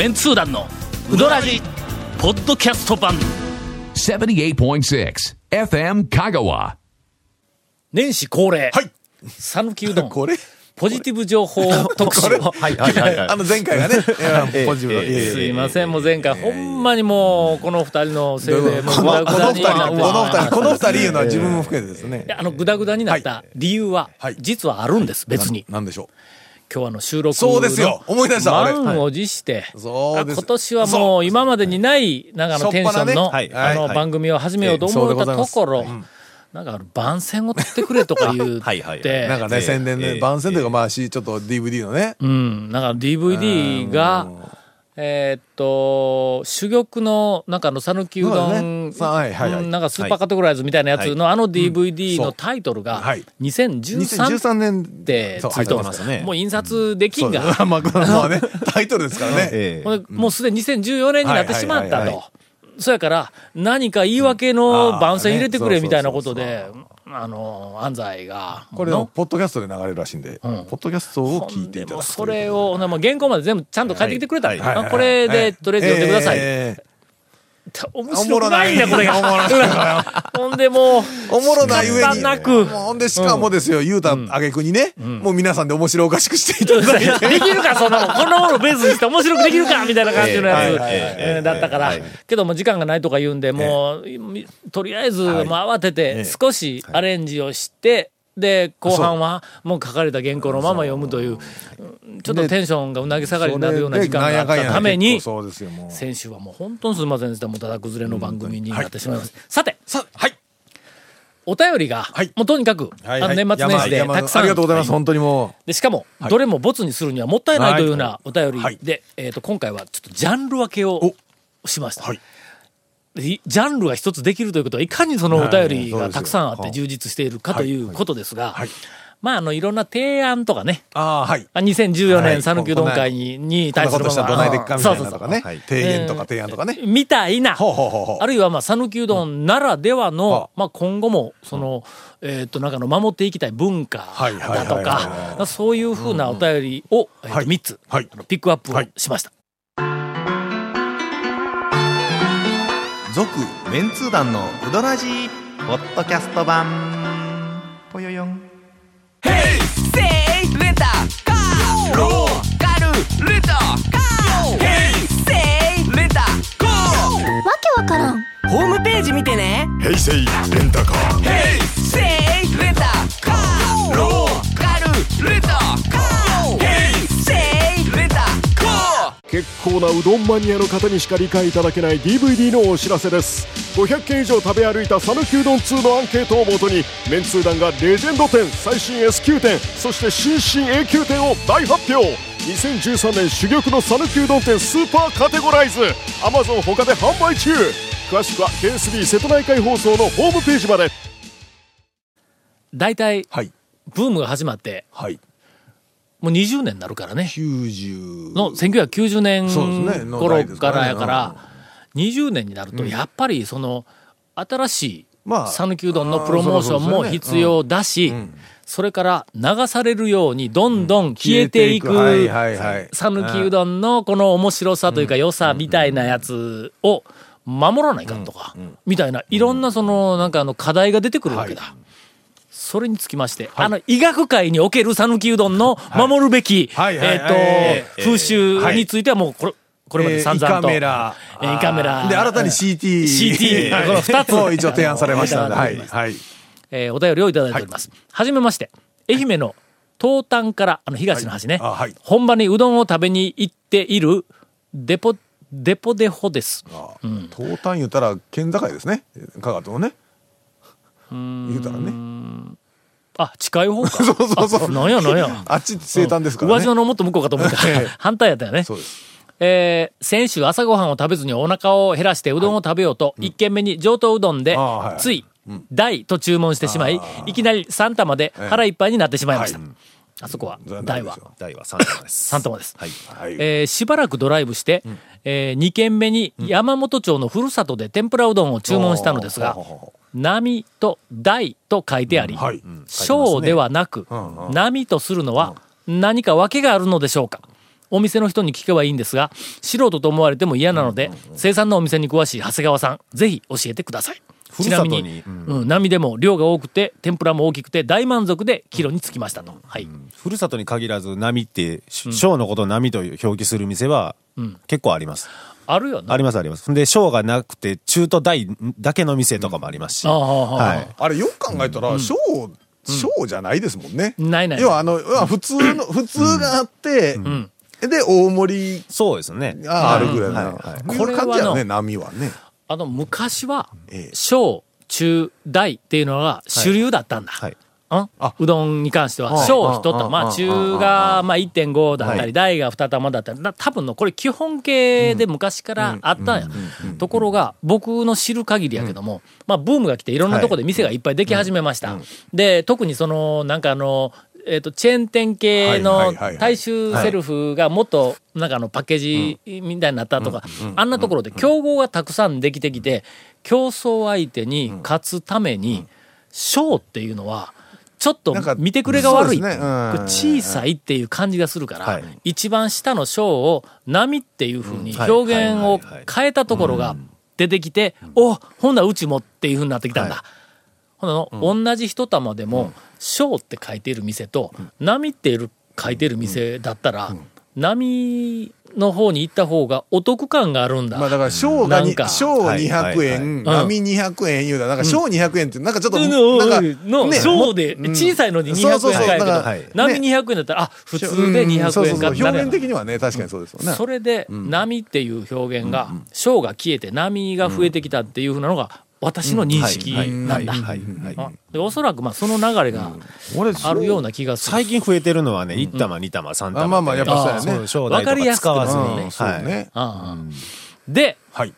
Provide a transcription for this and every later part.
メンツー団のウドラジポッドキャスト版。78.6 FM Kagawa. 年始恒例。はい。讃岐うどん。これ？ポジティブ情報 特集を。はいはいはい。はい。あの前回がね、い。やポジティブいえすいません、もう前回、ほんまにもう、この二人のせいで、もうこグダグダのこの二人、になってこの二人、この二人いうのは自分も含めてですね。い。やあの、グダグダになった理由ははい、実はあるんです、別に。なんでしょ今日あの収録そうですよ。思い出した俺満を持して、今年はもう今までにない、なんかあのテンションの、はい。あのはい。番組を始めようと思ったところ、なんか番宣を取ってくれとか言う はい。はい。なんかね、ええ。宣伝で、ええ。番宣というか、まあし、ちょっと DVD のね。うん、なんか DVD が、えーっと、珠玉の、なんかあの、讃岐うどん、ね。さはいはいはい。うんなんかスーパーカテゴライズみたいなやつの、あの DVD のタイトルがはい、2013 2013年ってついてま入ってますすね。もう印刷できんが、まあ、まあね、タイトルですからね。え ほんでもうすでに2014年になってしまったはいはい。はいと。そやから、何か言い訳の番宣入れてくれみたいなことで、あの、安西が。これのをポッドキャストで流れるらしいんで、ポッドキャストを聞いていただくそれを、ほんでもう原稿まで全部ちゃんと書いてきてくれたんだはいまあこれで、とりあえず読んでください。ええ面白くないんだ、これが。ほんでもう、おもろない上に。なく。もうほんで、しかもですよ、言うたあげくにね、もう皆さんで面白おかしくしていただいて。できるか、そんなもん。こんなものベースにして面白くできるかみたいな感じのやつ。だったから。けども時間がないとか言うんで、もう、とりあえず、もう慌てて少しアレンジをして、で、後半はもう書かれた原稿のまま読むという、ちょっとテンションがうなぎ下がりになるような時間があったために、そうですよ、もう。先週はもう本当にすみませんでした。もうただ崩れの番組になってしまいました。さて、さ、はい。お便りが、はい。もうとにかく、はいあの年末年始で山たくさん。ありがとうございます、本当にもで、しかも、どれもボツにするにはもったいないというようなお便りで、はい。えっ、と、今回はちょっとジャンル分けをしました。はい。でジャンルが一つできるということは、いかにそのお便りがたくさんあってはい。充実しているかということですが、はいまあ、あの、いろんな提案とかね、う。ああ、はい。あ2014はい。年讃岐うどん会にに対するこんなことしたらどないでっかみたいなのとかね。そうそうそう。提言とか提案とかね。みたいな、ほうほうほうほう。あるいはまあ讃岐うどんならではの、はまあ今後もその、えっとなんかの守っていきたい文化はいはいだとか、そういうふうなお便りを、えっとはい。3つ、ピックアップをしました。続、メンツー団のウドラジー、ポッドキャスト版。ね平成レンタカーせいレンタカーローカルレンタカーせいレンタカー結構なうどんマニアの方にしか理解いただけない DVD のお知らせです。500件以上食べ歩いた讃岐うどん2のアンケートをもとにメンツー団がレジェンド店最新 S 級店そして新進 A 級店を大発表。2013年珠玉の讃岐うどん店スーパーカテゴライズ。Amazon 他で販売中詳しくは KSB 瀬戸内海放送のホームページまで大体、はい。ブームが始まって、はい。もう20年になるからね。90。の1990年頃かからやから、20年になると、やっぱりその、新しいまあ讃岐うどんのプロモーションも必要だし、それから流されるようにどんどん消えていく。讃岐うどんのこの面白さというか良さみたいなやつを守らないかんとか、みたいないろんなそのなんかあの課題が出てくるわけだ。それにつきまして、あの医学界における讃岐うどんの守るべき、はいはいはいはいえっと、風習についてはもうこれ、これまで散々と。えー胃カメラえー胃カメラ。で、新たに CT。CT この二つを一応提案されましたので、はい。はい。えーお便りをいただいております。はじめまして。愛媛の東端から、あの、東の端ね。あはい本場にうどんを食べに行っている、デポ、デポデホです。東端言ったら県境ですね。香川とのね。言うたらね。あ、近い方か。そうそうそうあなんやなんや。あっち西端ですからね。宇和島のもっと向こうかと思ったええ。反対やったよねそ。うです。えー先週朝ごはんを食べずにお腹を減らしてうどんを食べようと、一軒目に上等うどんでつい、大と注文してしまい、いきなり3玉で腹いっぱいになってしまいました。あそこは、大は？大は3玉です。3玉です。はい。はい。えーしばらくドライブして、え2軒目に山本町のふるさとで天ぷらうどんを注文したのですが波と大と書いてあり、はい。小ではなく、波とするのは何か訳があるのでしょうか？お店の人に聞けばいいんですが、素人と思われても嫌なので、生産のお店に詳しい長谷川さん、ぜひ教えてください。ふるさとに。ちなみに、うん、波でも量が多くて、天ぷらも大きくて大満足でキロにつきましたと。はい。ふるさとに限らず波って小のことを波と表記する店は結構あります、あるよな。ありますあります。で小がなくて中と大だけの店とかもありますし、ああああはい。あれよく考えたら、小、小じゃないですもんね。ないない要はあの、要は普通の、普通があって、で、大盛りそうですね。があるぐらいな。はいはい。こういう感じやこれはね、波はね。あの、昔はええ、小、中、大っていうのが主流だったんだ。はい。うん？うどんに関しては、小一玉、中がまあ1.5だったり、大が2玉だったり、な多分のこれ基本形で昔からあったんや。ところが、僕の知る限りやけども、まあブームが来ていろんなとこで店がいっぱいでき始めました。で、特にその、なんかあの、えっと、チェーン店系はいのはいはいはい。大衆セルフがもっと、なんかあの、パッケージみたいになったとか、あんなところで競合がたくさんできてきて、競争相手に勝つために、小っていうのは、ちょっと見てくれが悪い。ね。小さいっていう感じがするから、はい。一番下の小を波っていうふうにはい。表現をはいはいはい変えたところが出てきて、おほんならうちもっていうふうになってきたんだ。ほんなの、同じ一玉でも、小って書いている店と、波っている書いてる店だったら、波の方に行った方がお得感があるんだ。まあだから、小がになんか、小はい200円、はい。波200円言うたら、なんか小200円って、なんかちょっと、のなんか、のね小で、うん。小さいのに200円そうそう。そうかやけど、波ね。200円だったら、あ、普通で200円かそうそうそう。ってなるやん表現的にはね、確かにそうですよね。それで、波っていう表現が、小が消えて波が増えてきたっていうふうなのが、私の認識なんだ。はいはいはい。あでおそらく、まあ、その流れが俺、あるような気がする。最近増えてるのはね1玉2玉3玉あまあまあやっぱそうやね。そうわかりやすく使わずに。ねうんそうね。ああ。で、はい。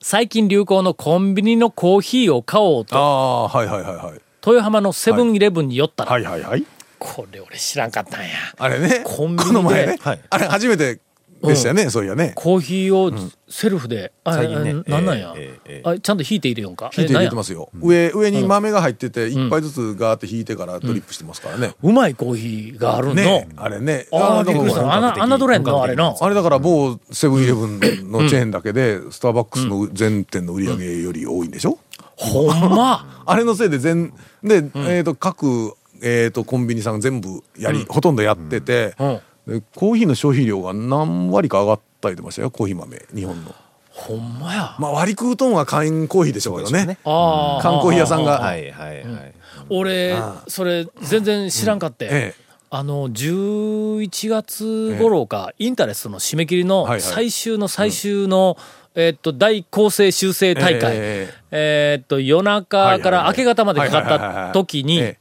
最近流行のコンビニのコーヒーを買おうあと、あ、はいはいはいはい。豊浜のセブンイレブンに寄ったら、はいはいはい。これ俺知らんかったんや。あれね、コンビニで。この前ね。はい、あれ初めてでしたよね、そういやね。コーヒーをセルフで、あ、最近ねあなんなんや、えあ。ちゃんと引いて入れよんか？引いて入れてえますよ。上、上に豆が入ってて、一杯ずつガーって引いてからドリップしてますからね。うまいコーヒーがあるの？ねあれね。ああ、びっくりした。あな、あなどれんのあれの。あれだから某セブンイレブンのチェーンだけで、スターバックスの全店の売り上げより多いんでしょ？ほんま？あれのせいで全、で、えっと、各、えっと、コンビニさん全部やり、ほとんどやってて、うん。でコーヒーの消費量が何割か上がったりてましたよ、コーヒー豆、日本の。ほんまや。まあ割り食うとんは缶コーヒーでしょうけどね。ああ。缶コーヒー屋さんが。はいはいはい、俺、それ、全然知らんかって。ええ。あの、11月頃か、インタレストの締め切りの最終の最終の、えっと、大構成修正大会。ええっと、夜中から明け方までかかった時に、え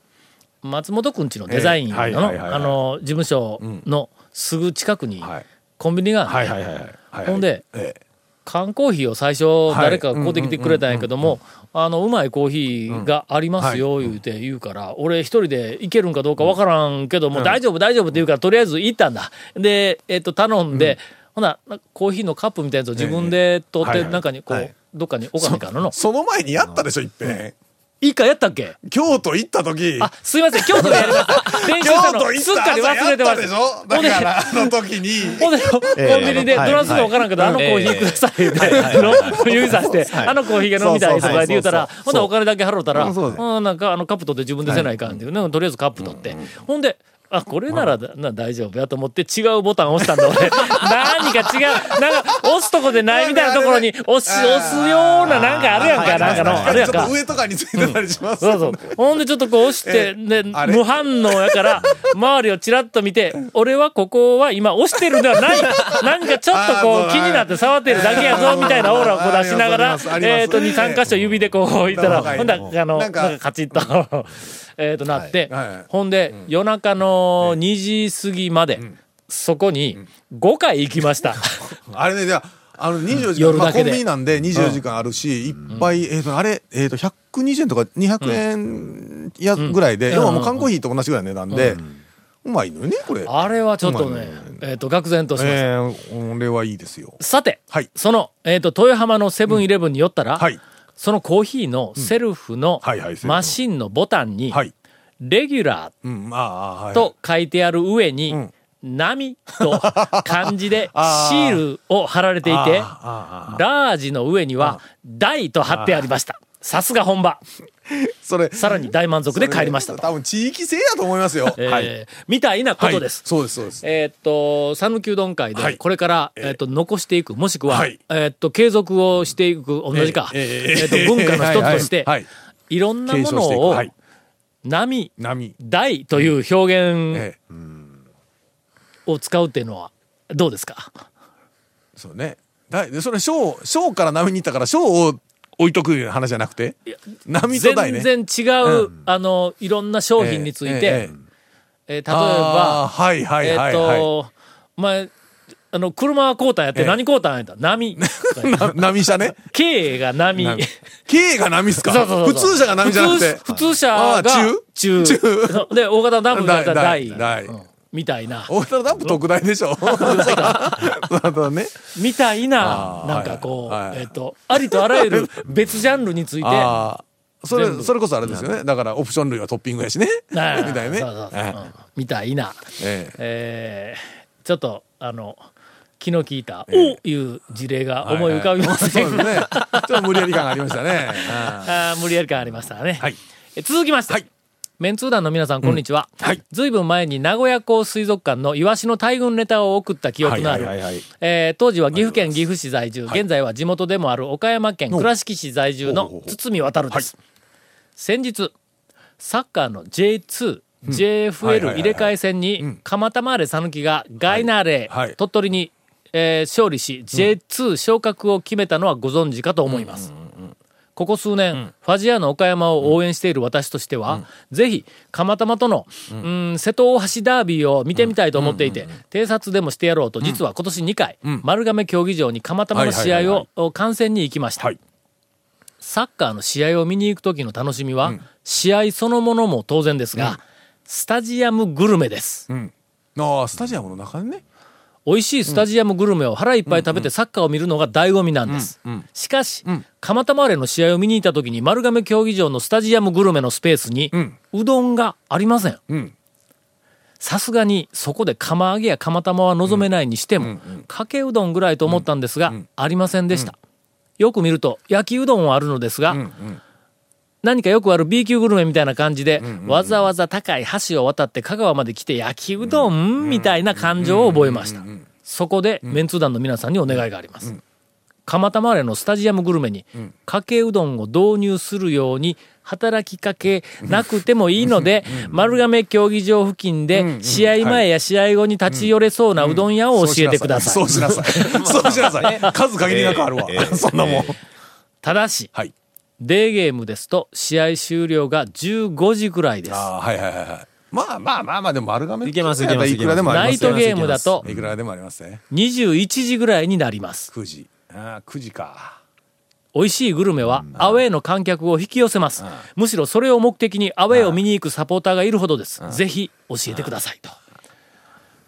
松本くんちのデザインの、事務所のすぐ近くに。コンビニがあってはいはいはい。はいはい。ほんでええ。缶コーヒーを最初誰かが買うてきてくれたんやけども、あの、うまいコーヒーがありますよ、言うて言うから、俺一人で行けるんかどうかわからんけども、大丈夫大丈夫って言うから、とりあえず行ったんだ。で、えっと、頼んで、ほな、コーヒーのカップみたいなやつを自分で取って、中にこう、はいどっかに置かないかんの。の。その前にやったでしょ、いっぺん。いいかやったっけ？京都行った時。あ、すいません、京都でやりました。練習したすっかり忘れてます。でしょ？だから、あの時に。ほんで、コンビニで、はい。どらすのわからんけど、あのコーヒーくださいって、の指さして、あのコーヒーが飲みたいとか言うたら、ほんでお金だけ払うたら、そうん、なんかあのカップ取って自分でせないかんっていうね、とりあえずカップ取って。ほんで、あ、これならだな大丈夫やと思って違うボタン押したんだ、俺。何か違う、なんか押すとこでないみたいなところに押し、押すようななんかあるやんか、なんかの、あるやんか。ちょっと。上とかについてたりします。そうそう。ほんでちょっとこう押して、で、無反応やから、周りをチラッと見て、俺はここは今押してるんではない。何かちょっとこう気になって触ってるだけやぞ、みたいなオーラをこう出しながらえっと、2、3箇所指でこう置いたら、はいほんだら、あの、なんかカチッと、えっとなってほんで、夜中の2時過ぎまで、そこに5回行きました。あれね、じゃあ、あの、24時間、まあ、コンビニなんで24時間あるし、いっぱい、えっと、あれ、えっと、120円とか200円やぐらいで、うん。要はもう缶コーヒーと同じぐらいの値段で、うまいのよね、これ。あれはちょっとね、えっと、愕然としました。えー、これはいいですよ。さて、はい。その、えっ、と、豊浜のセブンイレブンに寄ったら、はい。そのコーヒーのセルフのマシンのボタンに、はい。レギュラ。ーと書いてある上に、うん。波と漢字で シールを貼られていて、ラージの上には大と貼ってありました。さすが本場。それさらに大満足で帰りましたと。多分地域性やと思いますよ。えーはい。みたいなことです。そうですそうです。えーっと、讃岐うどん会で、はい。これから、えーっと、残していく、もしくは、はい。えーっと、継続をしていく、同じか、えええーっと、文化の一つとして、はい。はいいろんなものを、はい。波、波。大という表現ええを使うっていうのは、どうですか？そうね。だでそれ小小から波に行ったから小を置いとく話じゃなくて？波と大ね。全然違う、あの、いろんな商品について、え例えあばー、はいはいえーっはい。はいと、お前、あの、車はこうたんやって、ええ。何こうたんやった？波。な波車ね？K が波。波 K が波っすか？普通車が波じゃなくて。普通車が中？中。で、大型ダンプが大。大大うんみたいな。大型ダンプ特大でしょ。ね みたいななんかこう、はい。はいえっと、ありとあらゆる 別ジャンルについて、それそれこそあれですよね。だからオプション類はトッピングやしね。みたいなね。そうそうそう。えうんみたいな、ええ。ーちょっと、あの、気の利いた、ええ。おいう事例が思い浮かびません。そうですね。ちょっと無理やり感がありましたね。あ無理やり感ありましたね。はい。え続きまして、はいメンツー団の皆さん、こんにちは。はい。ずいぶん前に名古屋港水族館のイワシの大群ネタを送った記憶のある、えー当時は岐阜県岐阜市在住、現在は地元でもある岡山県倉敷市在住の堤渡です。先日、サッカーの J2、はいはい JFL はい。入れ替え戦に、蒲田マーレ讃岐がガイナーレ、はい。はい。鳥取に、えー勝利し、J2 昇格を決めたのはご存知かと思います。ここ数年、ファジアの岡山を応援している私としては、ぜひ、蒲田との、うん、瀬戸大橋ダービーを見てみたいと思っていて、偵察でもしてやろうと、実は今年2回、丸亀競技場に蒲田の試合を観戦に行きました。はい。サッカーの試合を見に行く時の楽しみは、試合そのものも当然ですが、スタジアムグルメです。ああスタジアムの中にね美味しいスタジアムグルメを腹いっぱい食べてサッカーを見るのが醍醐味なんです。しかし、蒲田マーレの試合を見に行った時に丸亀競技場のスタジアムグルメのスペースに、うどんがありません。さすがにそこで釜揚げや釜玉は望めないにしても、かけうどんぐらいと思ったんですが、ありませんでした。よく見ると焼きうどんはあるのですが、何かよくある B 級グルメみたいな感じで、わざわざ高い橋を渡って香川まで来て焼きうどんみたいな感情を覚えました。そこで、メンツー団の皆さんにお願いがあります。蒲田マーレのスタジアムグルメに、かけうどんを導入するように、働きかけなくてもいいので、丸亀競技場付近で、試合前や試合後に立ち寄れそうなうどん屋を教えてください。そうしなさい。そうしなさい。数限りなくあるわ。そんなもん。ただし、はい。デーゲームですと、試合終了が15時ぐらいです。ああはいはいはいはいまあまあまあまあでも丸亀。いけますいけますいくらでもありますよ。ナイトゲームだと。いくらでもありますね。21時ぐらいになります。9時。ああ9時か。美味しいグルメはアウェーの観客を引き寄せます。むしろそれを目的にアウェーを見に行くサポーターがいるほどです。ぜひ教えてくださいと。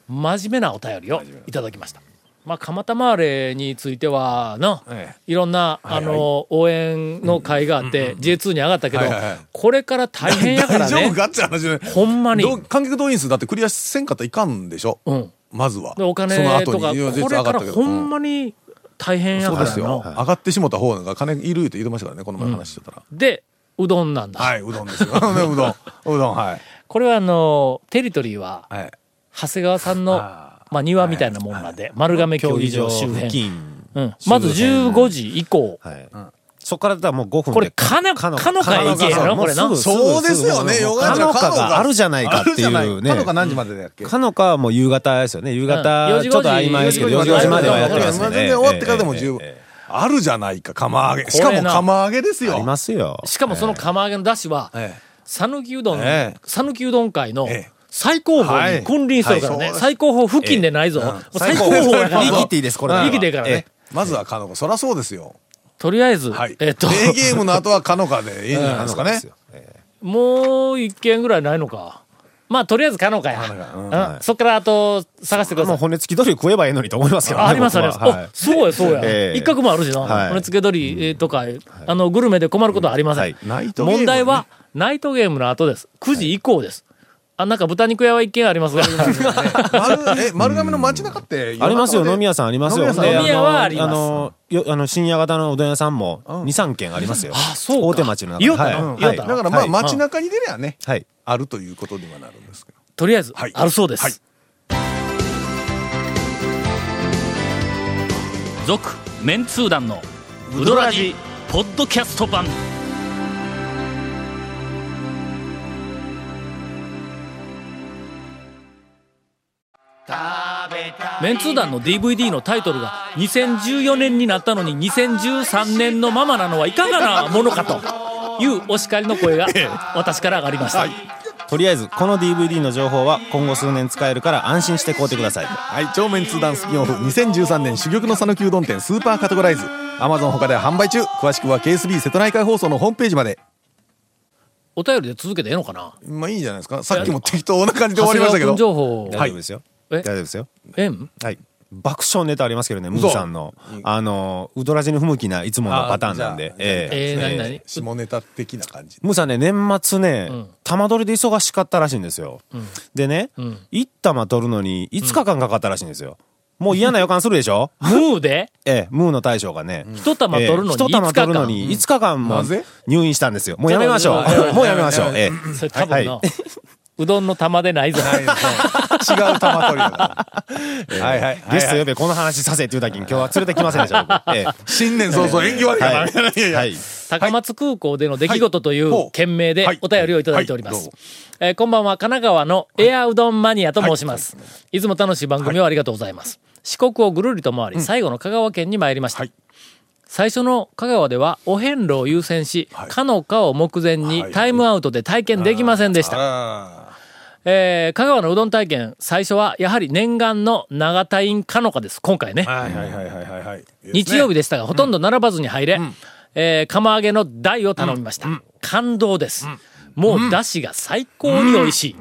真面目なお便りをいただきました。まあ、蒲田マーレについてはの、えいろんな、はいあの、応援の会があって、J2 に上がったけどはいはいはい、これから大変やからね。大丈夫。かって話ね。ほんまに。観客動員数だってクリアせんかったらいかんでしょ？うん。まずは。でお金とか、これからほんまにに大変やそうからの。ですよ。上がってしもた方が金いるって言ってましたからねこの前話してたら。で、うどんなんだ。はいうどんですよ。うどん。うどんはい。これはあの、テリトリーは、はい。長谷川さんの、あまあ、庭みたいなもんなんで、丸亀競技場周辺。うん。まず15時以降。はい。そこからだもう5分で。これ、かな、かのか行けやろこれな。そうですよね。すぐよがかのかが。あるじゃないかっていうね。かのか何時までだっけ？かのかはもう夕方ですよね。夕うん。方、4時。ちょっと曖昧ですけど、4時5時。まではやってますね。全然終わってからでも十分。あるじゃないか。釜揚げ。しかも釜揚げですよ。ありますよ。しかもその釜揚げの出汁は、ええ。讃岐うどん、ええ。讃岐うどん会のええ最高峰に君臨してるからね。最高峰付近でないぞ。最高峰やから。言い切っていいです、これは。言い切っていいからねええ。まずはかのかそりゃそうですよとりあえず、はいえっと、デーゲームの後はかのかでいいんじゃないですかねもう一軒ぐらいないのか。まあ、とりあえずかのかや。うんそっからあと探してください。もう骨付き鳥食えばいいのにと思いますけどね。あありますあります。僕はそうやそうや。ええ一角もあるしな。はい骨付け鳥えーとか、あの、グルメで困ることはありません。問題は、ナイトゲームの後です。9時以降です。あ、なんか豚肉屋は一軒ありますが。丸え丸亀の街中ってありますよ、飲み屋屋さんありますよ。飲み屋はあります。あの、よあの深夜型のうどん屋さんも2、3軒ありますよ。あそうか。大手町の中。言おうたなはい。だからまあはい。街中に出りゃねはい。あるということにはなるんですけど。とりあえず、はい。あるそうです。はい。続、メンツー団のウドラジポッドキャスト版。メンツー団の DVD のタイトルが2014年になったのに2013年のままなのはいかがなものかというお叱りの声が私から上がりました。とりあえず、この DVD の情報は今後数年使えるから安心して買うてください。はい超面通談スピンオフ2013年珠玉の讃岐うどん店スーパーカテゴライズ。アマゾン他では販売中。詳しくは KSB 瀬戸内海放送のホームページまで。お便りで続けてええのかな？まあいいんじゃないですか。さっきも適当な感じで終わりましたけど。情報、大丈夫ですよ。え大丈夫ですよ。えんはい。爆笑ネタありますけどね、ムーさんの。あの、ウドラジに不向きないつものパターンなんで。えええー、何何？下ネタ的な感じムーさんね、年末ねん、玉取りで忙しかったらしいんですよ。でねん、1玉取るのに5日間かかったらしいんですよ。もう嫌な予感するでしょ？ムーで？ええ、ムーの大将がね。一玉取るのにええ一玉取るのに5日間もなぜ？入院したんですよ。もうやめましょう。もうやめましょう。ええ。それ多分の、はうどんの玉でないぞ。違う玉取りだから。はいはい。ゲスト呼べ、この話させって言うたきに今日は連れてきませんでした。僕。ええ新年早々縁起悪いからはい。いやいやはい。高松空港での出来事といはい。う件名ではいお便りをいただいております。えーこんばんは、神奈川のエアうどんマニアと申します。い。つも楽しい番組をありがとうございます。四国をぐるりと回り、最後の香川県に参りました。はい。最初の香川ではお遍路を優先し、はい。かのかを目前にはい。タイムアウトで体験できませんでした。あえー香川のうどん体験、最初はやはり念願の長田院かのかです。今回ね。ーはいはいはいはいはいはい日曜日でしたが、ほとんど並ばずに入れ、えー釜揚げの台を頼みました。感動です。もう、だしが最高に美味しい。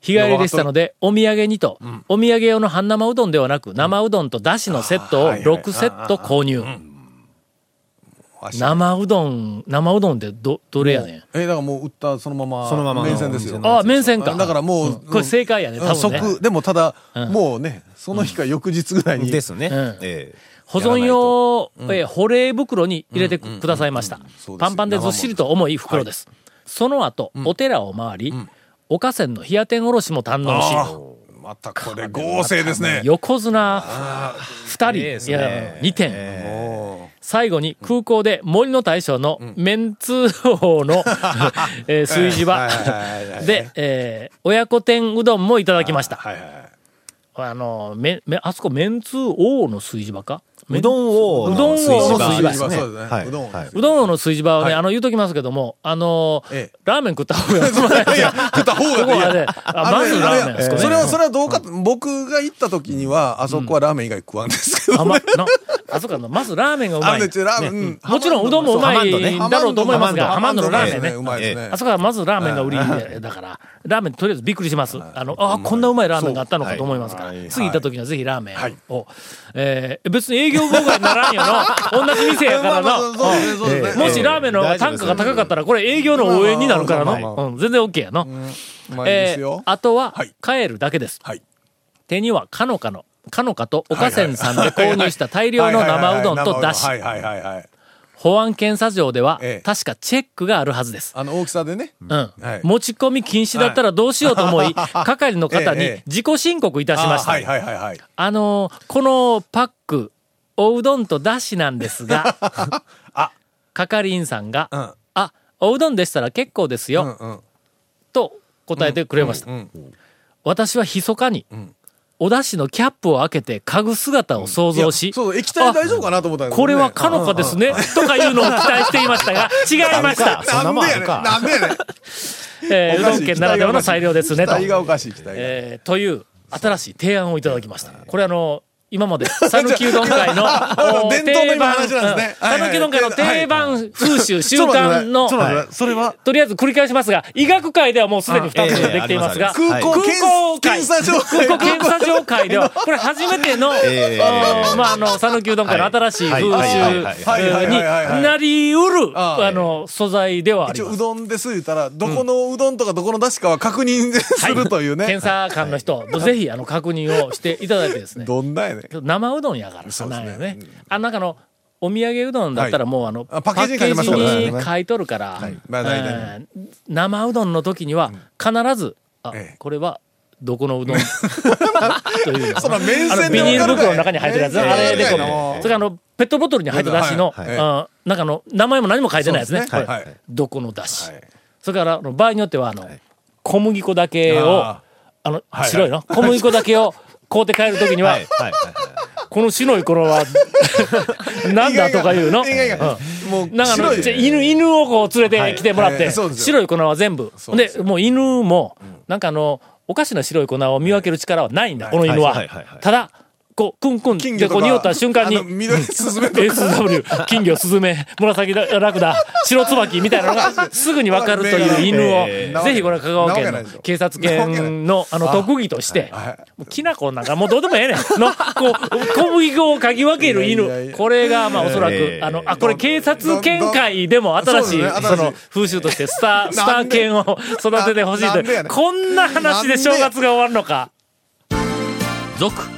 日帰りでしたので、お土産にと、お土産用の半生うどんではなく、生うどんとだしのセットをはいはい6セット購入。生うどん、生うどんってど、どれやねん？えだからもう売ったそのままそのままの麺線ですよ。ああ、麺線か。だからもうこれ正解やね、多分でもただうん。もうねその日か翌日ぐらいに。ですね。保存用、えー保冷袋に入れてくださいました。パンパンでずっしりと重い袋です。その後、お寺を回り、おかせんの冷や天おろしも堪能し、またこれ合成ですね。横綱。二人、いや、二点。も最後に空港で森の大将のメンツ王の、えー炊事場。で、えー親子天うどんもいただきました。はいはいはい。あの、め、め、あそこメンツ王の炊事場か？うどん王うどん王の炊事場すね。はい。うどんはい。うどん王の炊事場はね、はいあの、言うときますけども、あのーええラーメン食った方がいい。いや食った方がいいまずラーメンですかね。それは、それはどうか、僕が行った時には、あそこはラーメン以外食わんですけど、あま、な、あそこの、まずラーメンがうまい。もちろんうどんもうまいハだろうと思いますが、ハハマンドのラーメンね。あそこはまずラーメンが売りでだから、ラーメンとりあえずびっくりします。あの、あこんなうまいラーメンがあったのかと思いますから。次行った時にはぜひラーメはい。ンを、えー別に営業妨害にならんよの。同じ店やからまあまあそうですねそうですねの。もしラーメンの単価が高かったら、これ営業の応援になるからまあまあまあまの。うん全然 OK やの。うまいでえー。あとははい、帰るだけです。はい。手にはかのかの、かのかとおかせんさんで購入した大量の生うどんとだし。保安検査場ではええ、確かチェックがあるはずです。あの大きさでね。うんはい持ち込み禁止だったらどうしようと思い、係の方にええ自己申告いたしました。あはいはいはいはい。あのーこのパック、おうどんとだしなんですが、あ係員さんが、うんあ、おうどんでしたら結構ですよ、うんうん。と答えてくれました。うん私は密かに、おだしのキャップを開けて嗅ぐ姿を想像し、そう、液体大丈夫かなと思ったねこれはかのかですね、とかいうのを期待していましたが、違いました。そんなもんあるかなんでやねん。なんでやねん。えーうどん県ならではの裁量ですね、と期。待がおかしい、期待が。えーという新しい提案をいただきました。これあの、今まで、讃岐うどん会の、定番、讃岐うどん会の定番風習、習慣の、それは、とりあえず繰り返しますが、医学界ではもうすでに2つできていますが、空港検査場。空港検査場会では、これ初めての、まあ、あの、讃岐うどん会の新しい風習になりうる、あの、素材ではあ。一応うどんです言ったら、どこのうどんとかどこの出汁かは確認するというね。検査官の人、ぜひ、あの、確認をしていただいてですね。どんなやね。ん。生うどんやからさ、そうですね。なん。やね。あの中の、お土産うどんだったらもうあの、あパッケージに書いてますからね。パッケージに書いとるから、生うどんの時には必ず、あええ、これは、どこのうどん？というのそら麺あの線ビニール袋の中に入ってるやつ。あれでこうでわかるかいそれからあの、ペットボトルに入っただしの、はあなんかあの、名前も何も書いてないやつね。どこのだし。はい。それから、あの場合によっては、あの、小麦粉だけを、ああの、はい。白いの？小麦粉だけを買うて帰る時には、この白い頃は、なんだとか言うの？もう、なんか犬、犬をこう連れてきてもらって、白い粉は全部。でもう犬も、なんかあの、おかしな白い粉を見分ける力はないんだ、この犬は。ただ、こう、クンクン金魚とか。でこう匂った瞬間に。SW、金魚、スズメ、紫ラクダ、白椿みたいなのが すぐに分かるという犬を、えーぜひこれ香川県の警察犬のあの特技として、きな粉なんかもうどうでもええねん。の、こう、小麦粉を嗅ぎ分ける犬。やこれが、まあおそらくえ、ーあの、あ、これ警察犬会でも新しい、その風習としてスター、スター犬を育ててほしいという。こんな話で正月が終わるのか。続、